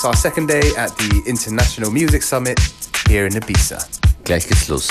It's our second day at the International Music Summit here in Ibiza. Gleich geht's los.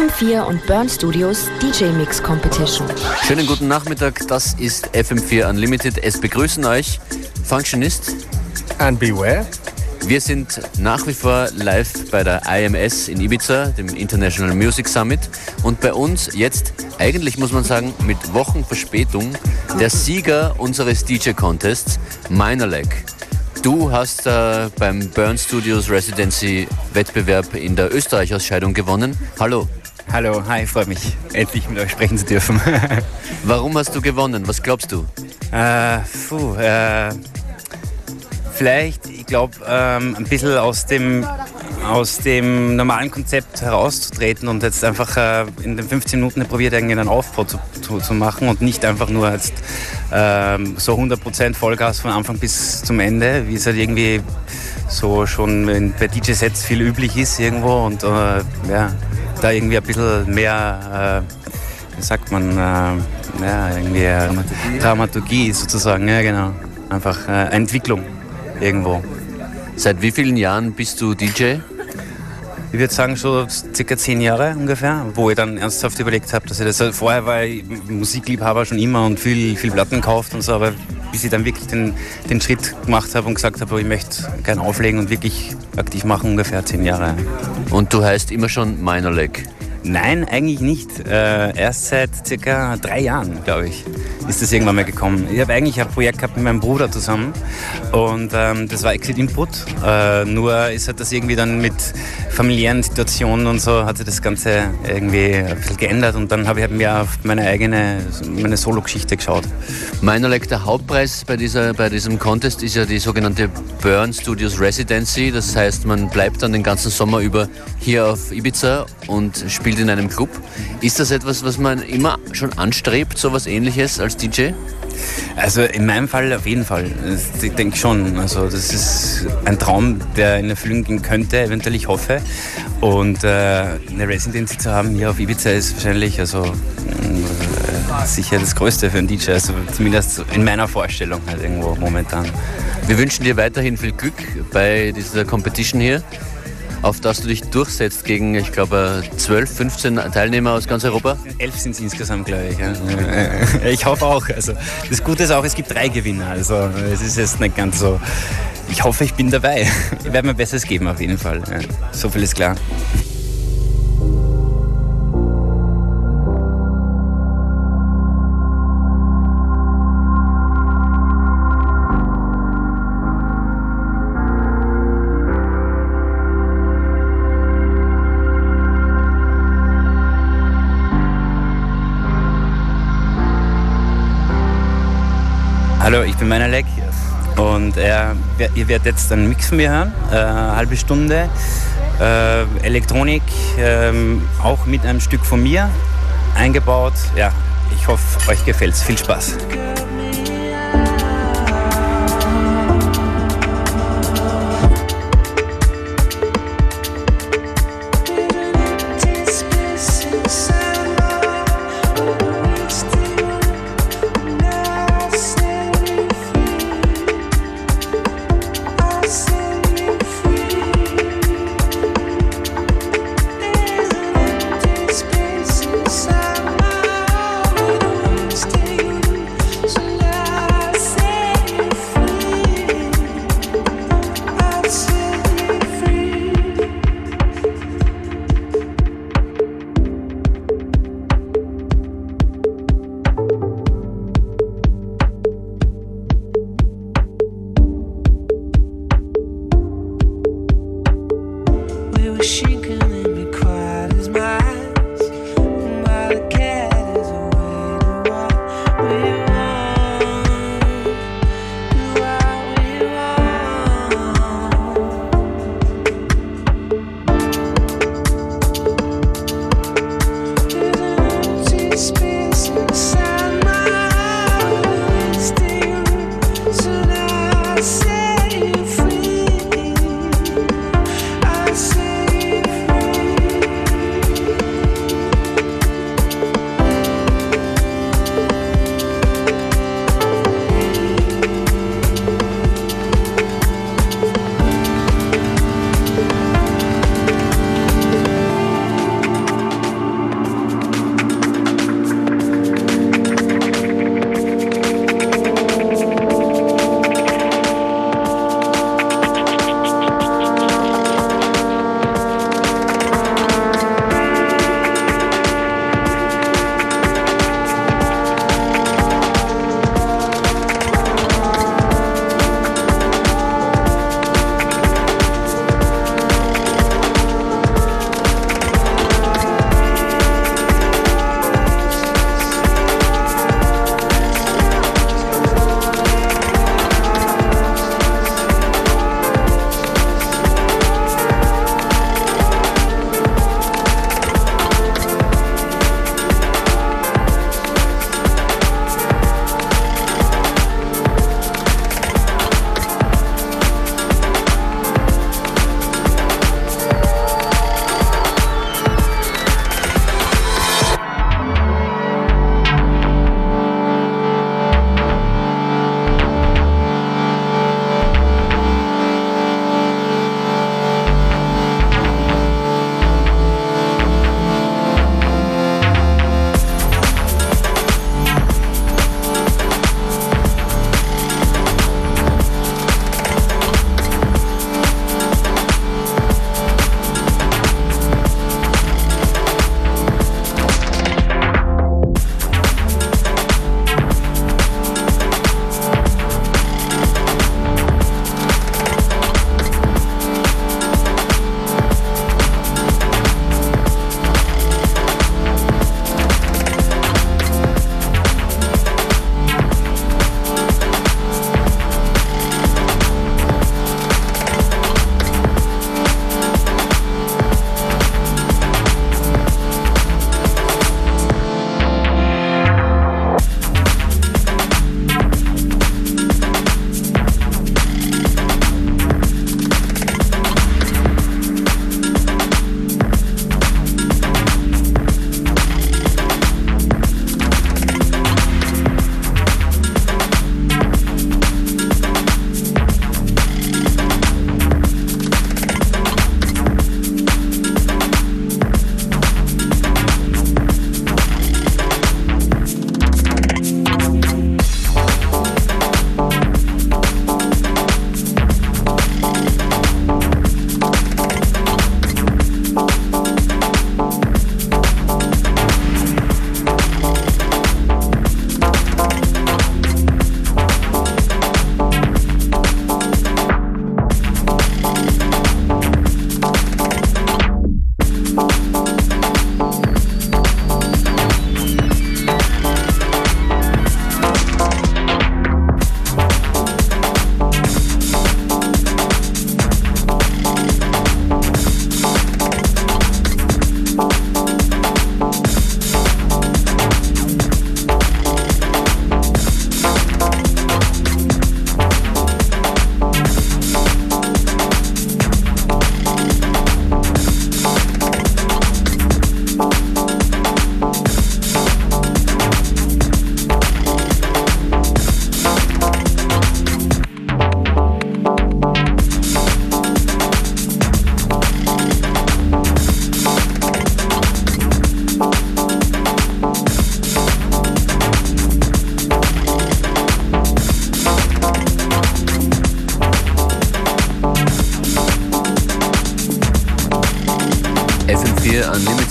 FM4 und Burn Studios DJ Mix Competition. Schönen guten Nachmittag, das ist FM4 Unlimited. Es begrüßen euch Functionist and Beware. Wir sind nach wie vor live bei der IMS in Ibiza, dem International Music Summit. Und bei uns jetzt, eigentlich muss man sagen, mit Wochenverspätung, der Sieger unseres DJ-Contests, Minorleg. Du hast äh, beim Burn Studios Residency Wettbewerb in der Österreich-Ausscheidung gewonnen. Hallo. Hallo, hi, freut mich, endlich mit euch sprechen zu dürfen. Warum hast du gewonnen? Was glaubst du? Äh, puh, äh, vielleicht, ich glaube, ähm, ein bisschen aus dem, aus dem normalen Konzept herauszutreten und jetzt einfach äh, in den 15 Minuten probiert, irgendwie einen Aufbau zu, zu, zu, machen und nicht einfach nur jetzt ähm, so 100% Vollgas von Anfang bis zum Ende, wie es halt irgendwie so schon bei DJ-Sets viel üblich ist irgendwo und äh, ja, da irgendwie ein bisschen mehr, äh, wie sagt man, äh, ja, irgendwie äh, Dramaturgie. Dramaturgie sozusagen, ja genau. Einfach äh, Entwicklung irgendwo. Seit wie vielen Jahren bist du DJ? Ich würde sagen, so circa zehn Jahre ungefähr, wo ich dann ernsthaft überlegt habe, dass ich das. Vorher war ich Musikliebhaber schon immer und viel, viel Platten gekauft und so, aber bis ich dann wirklich den, den Schritt gemacht habe und gesagt habe, ich möchte gerne auflegen und wirklich aktiv machen, ungefähr zehn Jahre. Und du heißt immer schon Minor Leg? Nein, eigentlich nicht. Äh, erst seit circa drei Jahren, glaube ich, ist das irgendwann mal gekommen. Ich habe eigentlich ein Projekt gehabt mit meinem Bruder zusammen und ähm, das war Exit Input. Äh, nur ist halt das irgendwie dann mit familiären Situationen und so hat sich das Ganze irgendwie ein bisschen geändert und dann habe ich halt mehr auf meine eigene, meine Solo-Geschichte geschaut. Meiner der Hauptpreis bei, dieser, bei diesem Contest ist ja die sogenannte Burn Studios Residency. Das heißt, man bleibt dann den ganzen Sommer über hier auf Ibiza und spielt spielt in einem Club. Ist das etwas, was man immer schon anstrebt, so etwas ähnliches als DJ? Also in meinem Fall auf jeden Fall. Ich denke schon. Also das ist ein Traum, der in Erfüllung gehen könnte, eventuell ich hoffe. Und äh, eine Residency zu haben hier auf Ibiza ist wahrscheinlich also äh, sicher das Größte für einen DJ. Also zumindest in meiner Vorstellung halt irgendwo momentan. Wir wünschen dir weiterhin viel Glück bei dieser Competition hier. Auf das du dich durchsetzt gegen, ich glaube, 12, 15 Teilnehmer aus ganz Europa? Elf sind es insgesamt, glaube ich. Ja. Ich hoffe auch. Also, das Gute ist auch, es gibt drei Gewinner. Also es ist jetzt nicht ganz so. Ich hoffe, ich bin dabei. Ich werde mir Besseres geben auf jeden Fall. So viel ist klar. Hallo, ich bin Meinerleck und äh, ihr werdet jetzt einen Mix von mir hören, äh, eine halbe Stunde. Äh, Elektronik, ähm, auch mit einem Stück von mir eingebaut. Ja, ich hoffe, euch gefällt es. Viel Spaß.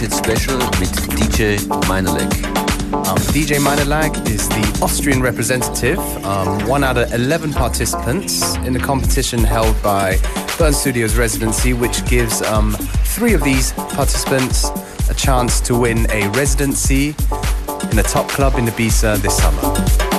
Special mit DJ Minerleg. Um, DJ Minerlag is the Austrian representative, um, one out of 11 participants in the competition held by Burn Studios Residency, which gives um, three of these participants a chance to win a residency in a top club in Ibiza this summer.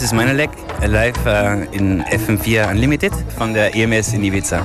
Das ist meine live äh, in FM4 Unlimited von der EMS in Ibiza.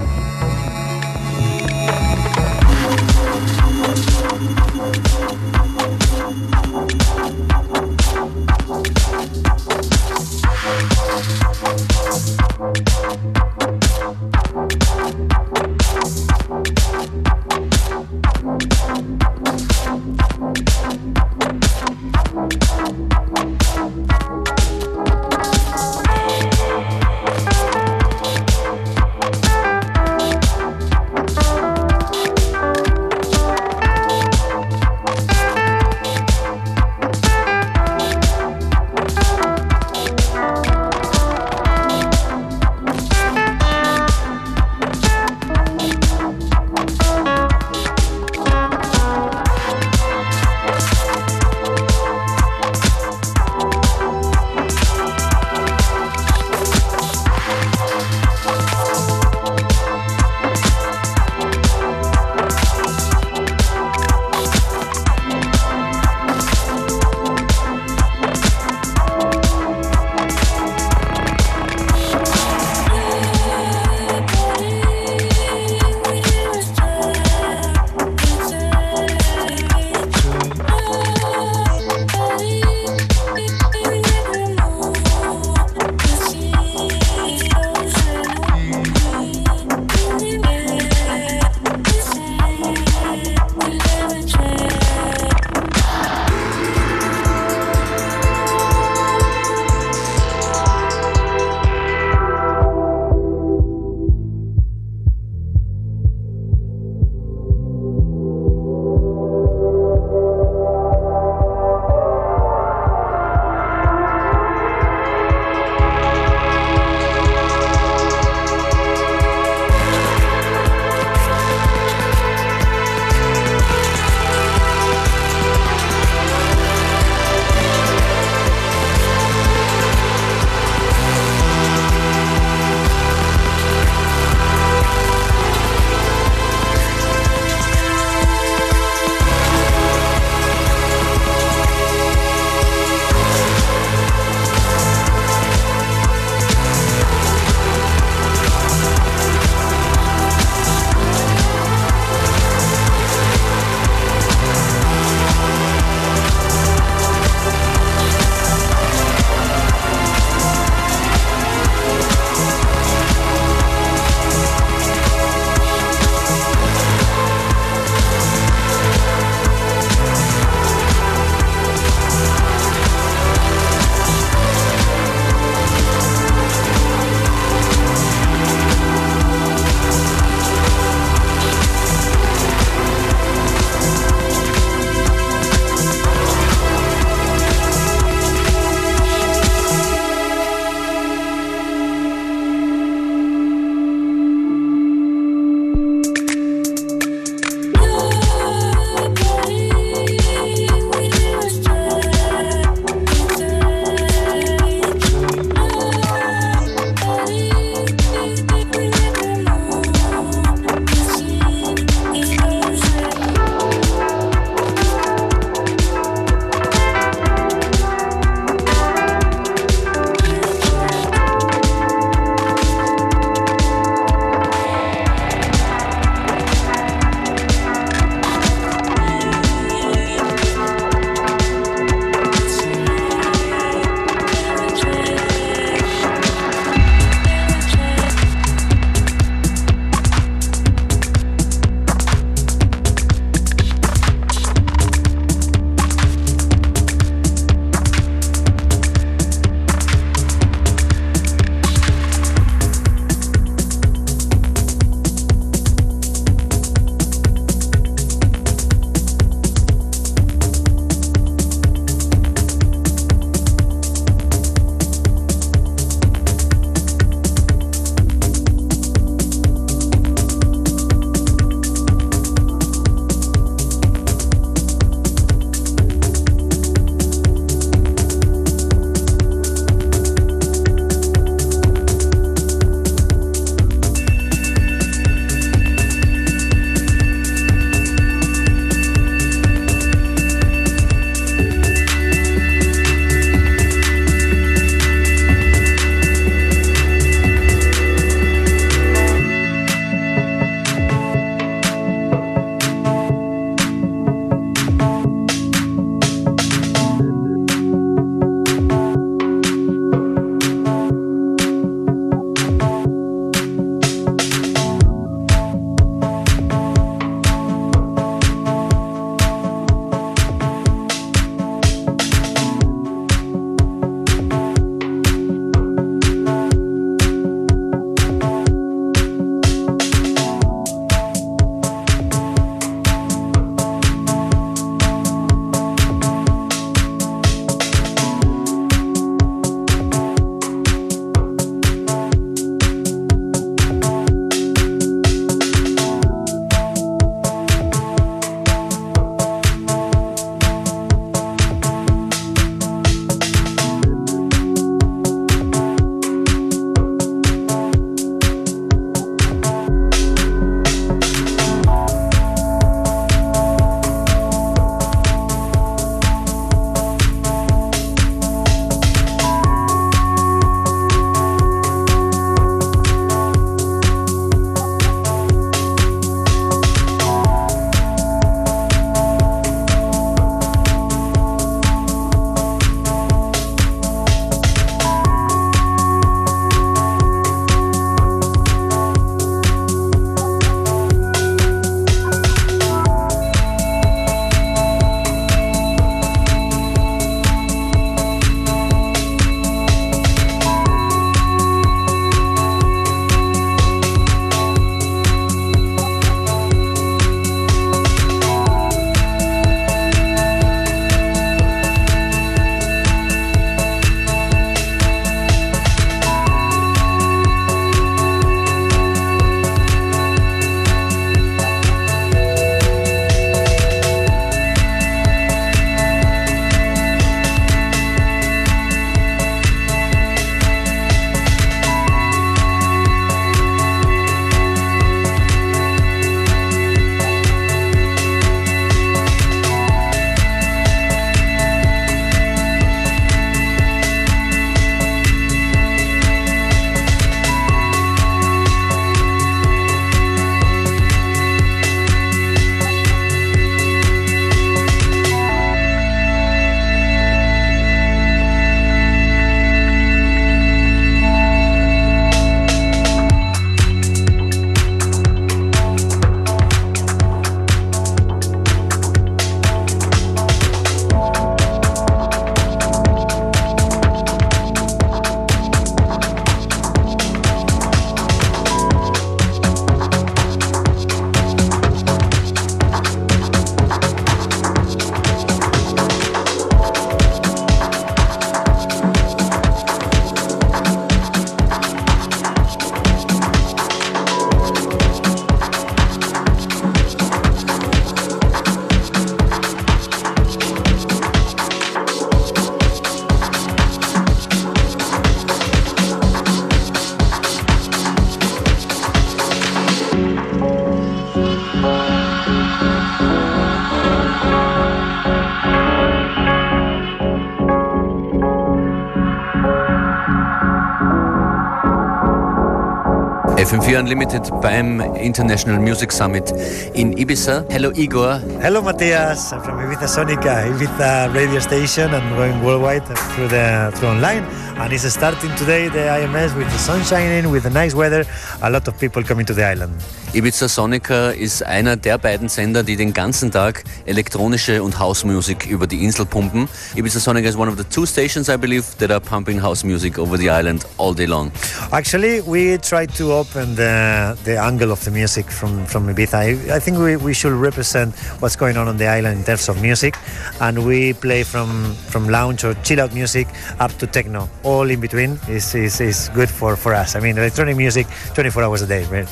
FM4 Unlimited beim International Music Summit in Ibiza. Hello Igor. Hello Matthias, I'm from Ibiza Sonica, Ibiza radio station and going worldwide through the through online. And it's starting today the IMS with the sun shining, with the nice weather, a lot of people coming to the island. Ibiza Sonica ist einer der beiden Sender, die den ganzen Tag elektronische und Hausmusik über die Insel pumpen. Ibiza Sonica is one of the two stations, I believe, that are pumping house music over the island all day long. Actually, we try to open the, uh, the angle of the music from, from Ibiza. I, I think we, we should represent what's going on on the island in terms of music. And we play from, from lounge or chill out music up to techno. All in between is, is, is good for, for us. I mean, electronic music 24 hours a day, right?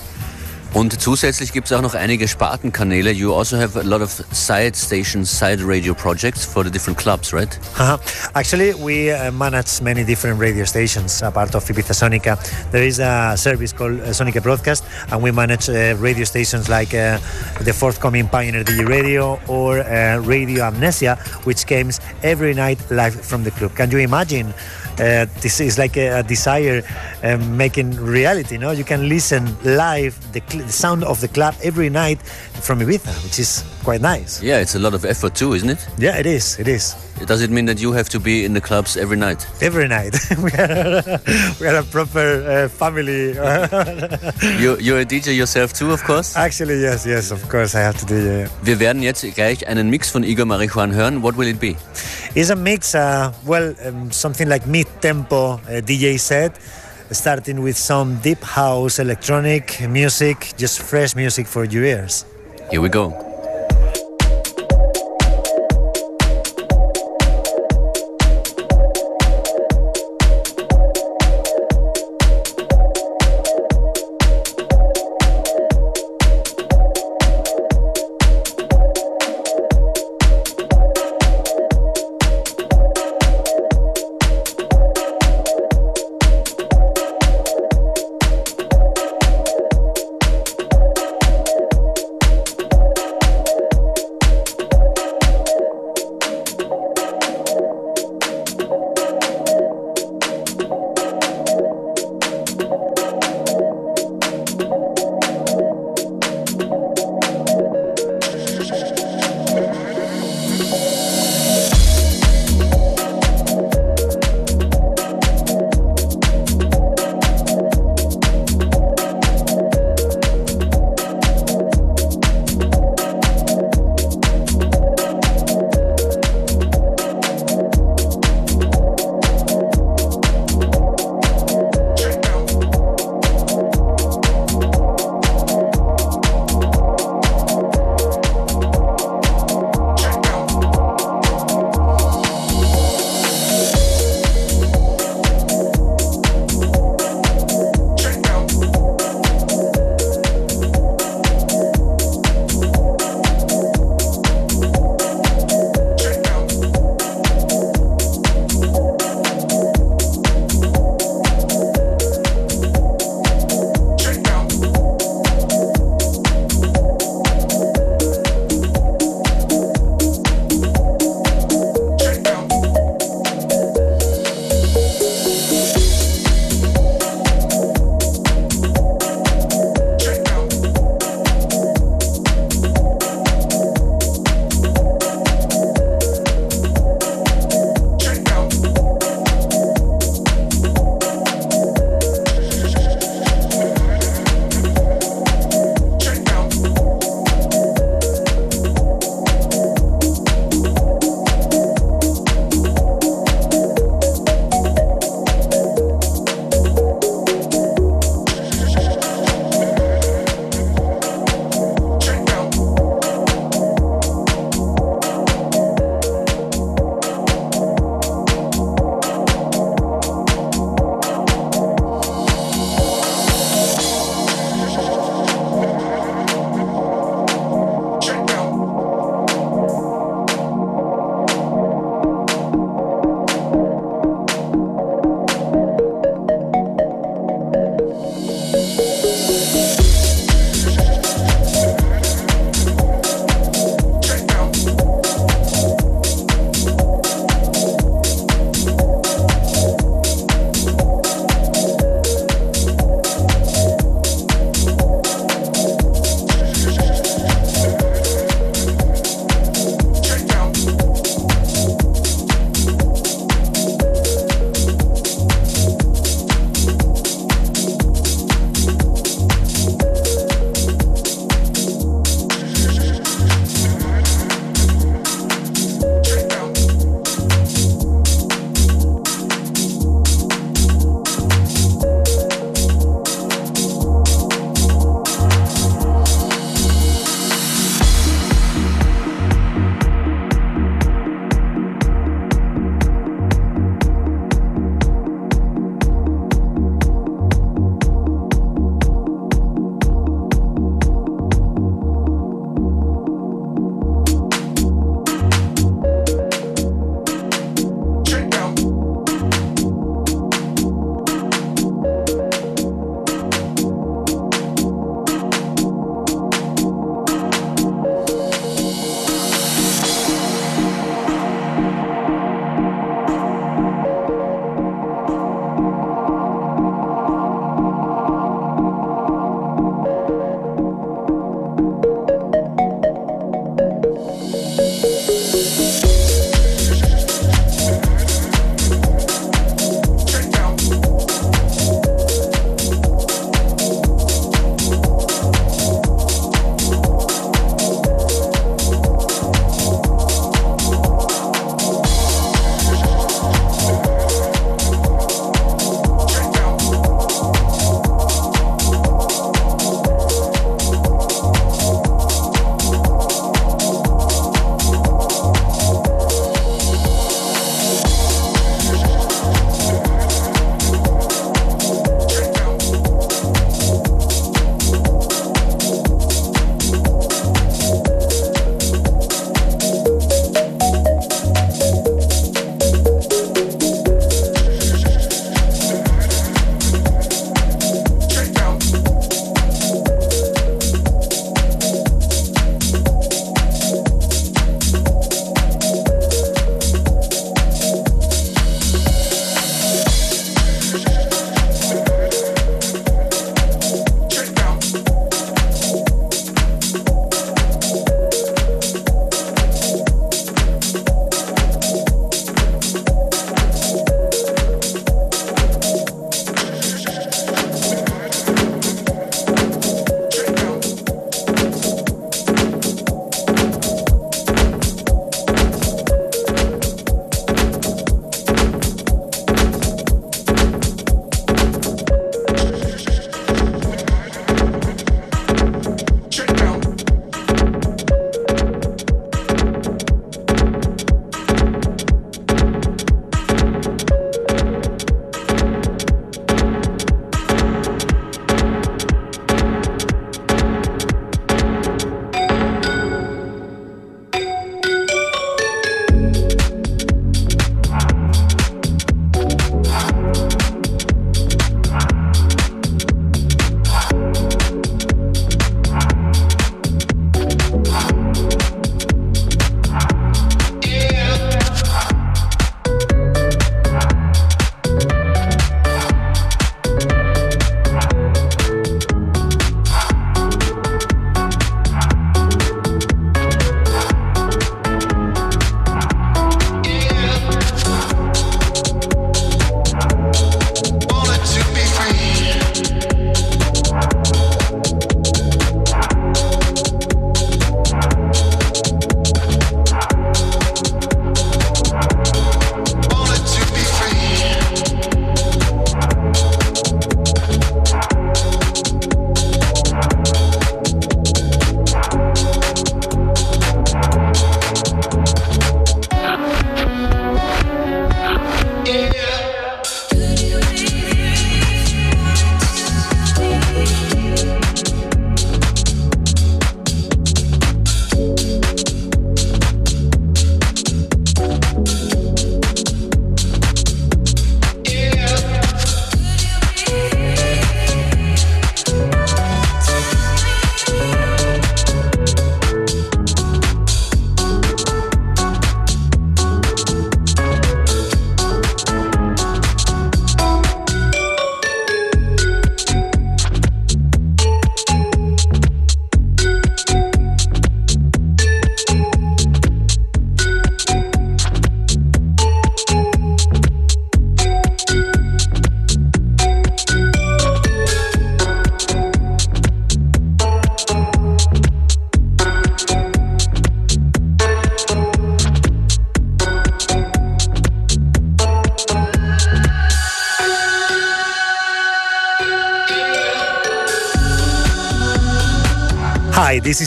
Und zusätzlich gibt es auch noch einige Spartenkanäle. You also have a lot of side stations, side radio projects for the different clubs, right? Actually, we uh, manage many different radio stations. A part of Ibiza Sonica, there is a service called uh, Sonica Broadcast, and we manage uh, radio stations like uh, the forthcoming Pioneer DJ Radio or Radio Amnesia, which comes every night live from the club. Can you imagine? Uh, this is like a, a desire um, making reality. No, you can listen live the, the sound of the club every night from Ibiza, which is quite nice. Yeah, it's a lot of effort too, isn't it? Yeah, it is. It is. Does it mean that you have to be in the clubs every night? Every night. we, are, we are a proper uh, family. you, you're a DJ yourself too, of course? Actually, yes, yes, of course, I have to DJ. Wir werden jetzt gleich einen Mix von Igor Marijuan hören. What will it be? It's a mix, uh, well, um, something like mid-tempo uh, DJ set, starting with some deep house, electronic music, just fresh music for your ears. Here we go.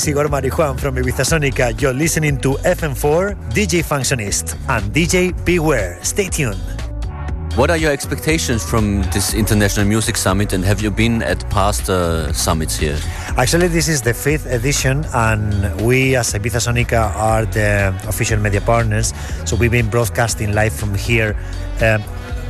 Igor Marijuan from Ibiza Sonica. You're listening to FM4, DJ Functionist, and DJ Beware. Stay tuned. What are your expectations from this International Music Summit and have you been at past uh, summits here? Actually, this is the fifth edition, and we as Ibiza Sonica are the official media partners. So we've been broadcasting live from here uh,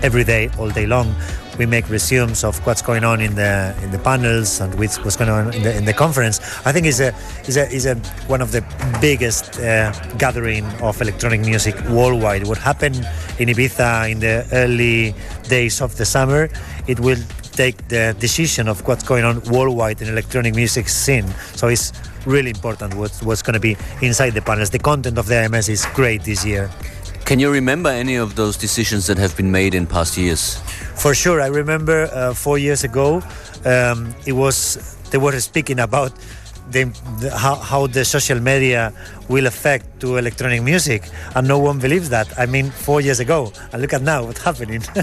every day, all day long we make resumes of what's going on in the in the panels and with what's going on in the, in the conference. I think is a is a is a one of the biggest uh, gathering of electronic music worldwide. What happened in Ibiza in the early days of the summer, it will take the decision of what's going on worldwide in electronic music scene. So it's really important what's, what's going to be inside the panels. The content of the IMS is great this year. Can you remember any of those decisions that have been made in past years? For sure, I remember uh, four years ago, um, it was they were speaking about the, the, how, how the social media will affect to electronic music, and no one believes that. I mean, four years ago, and look at now what's happening.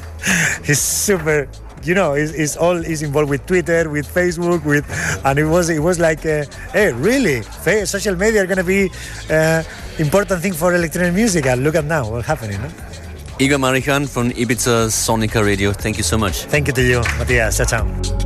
it's super you know, is, is all is involved with Twitter, with Facebook, with, and it was it was like, uh, hey, really, social media are gonna be uh, important thing for electronic music, and look at now what's happening. No? Igor Marijuan from Ibiza Sonica Radio. Thank you so much. Thank you to you, Matthias. Ciao, ciao.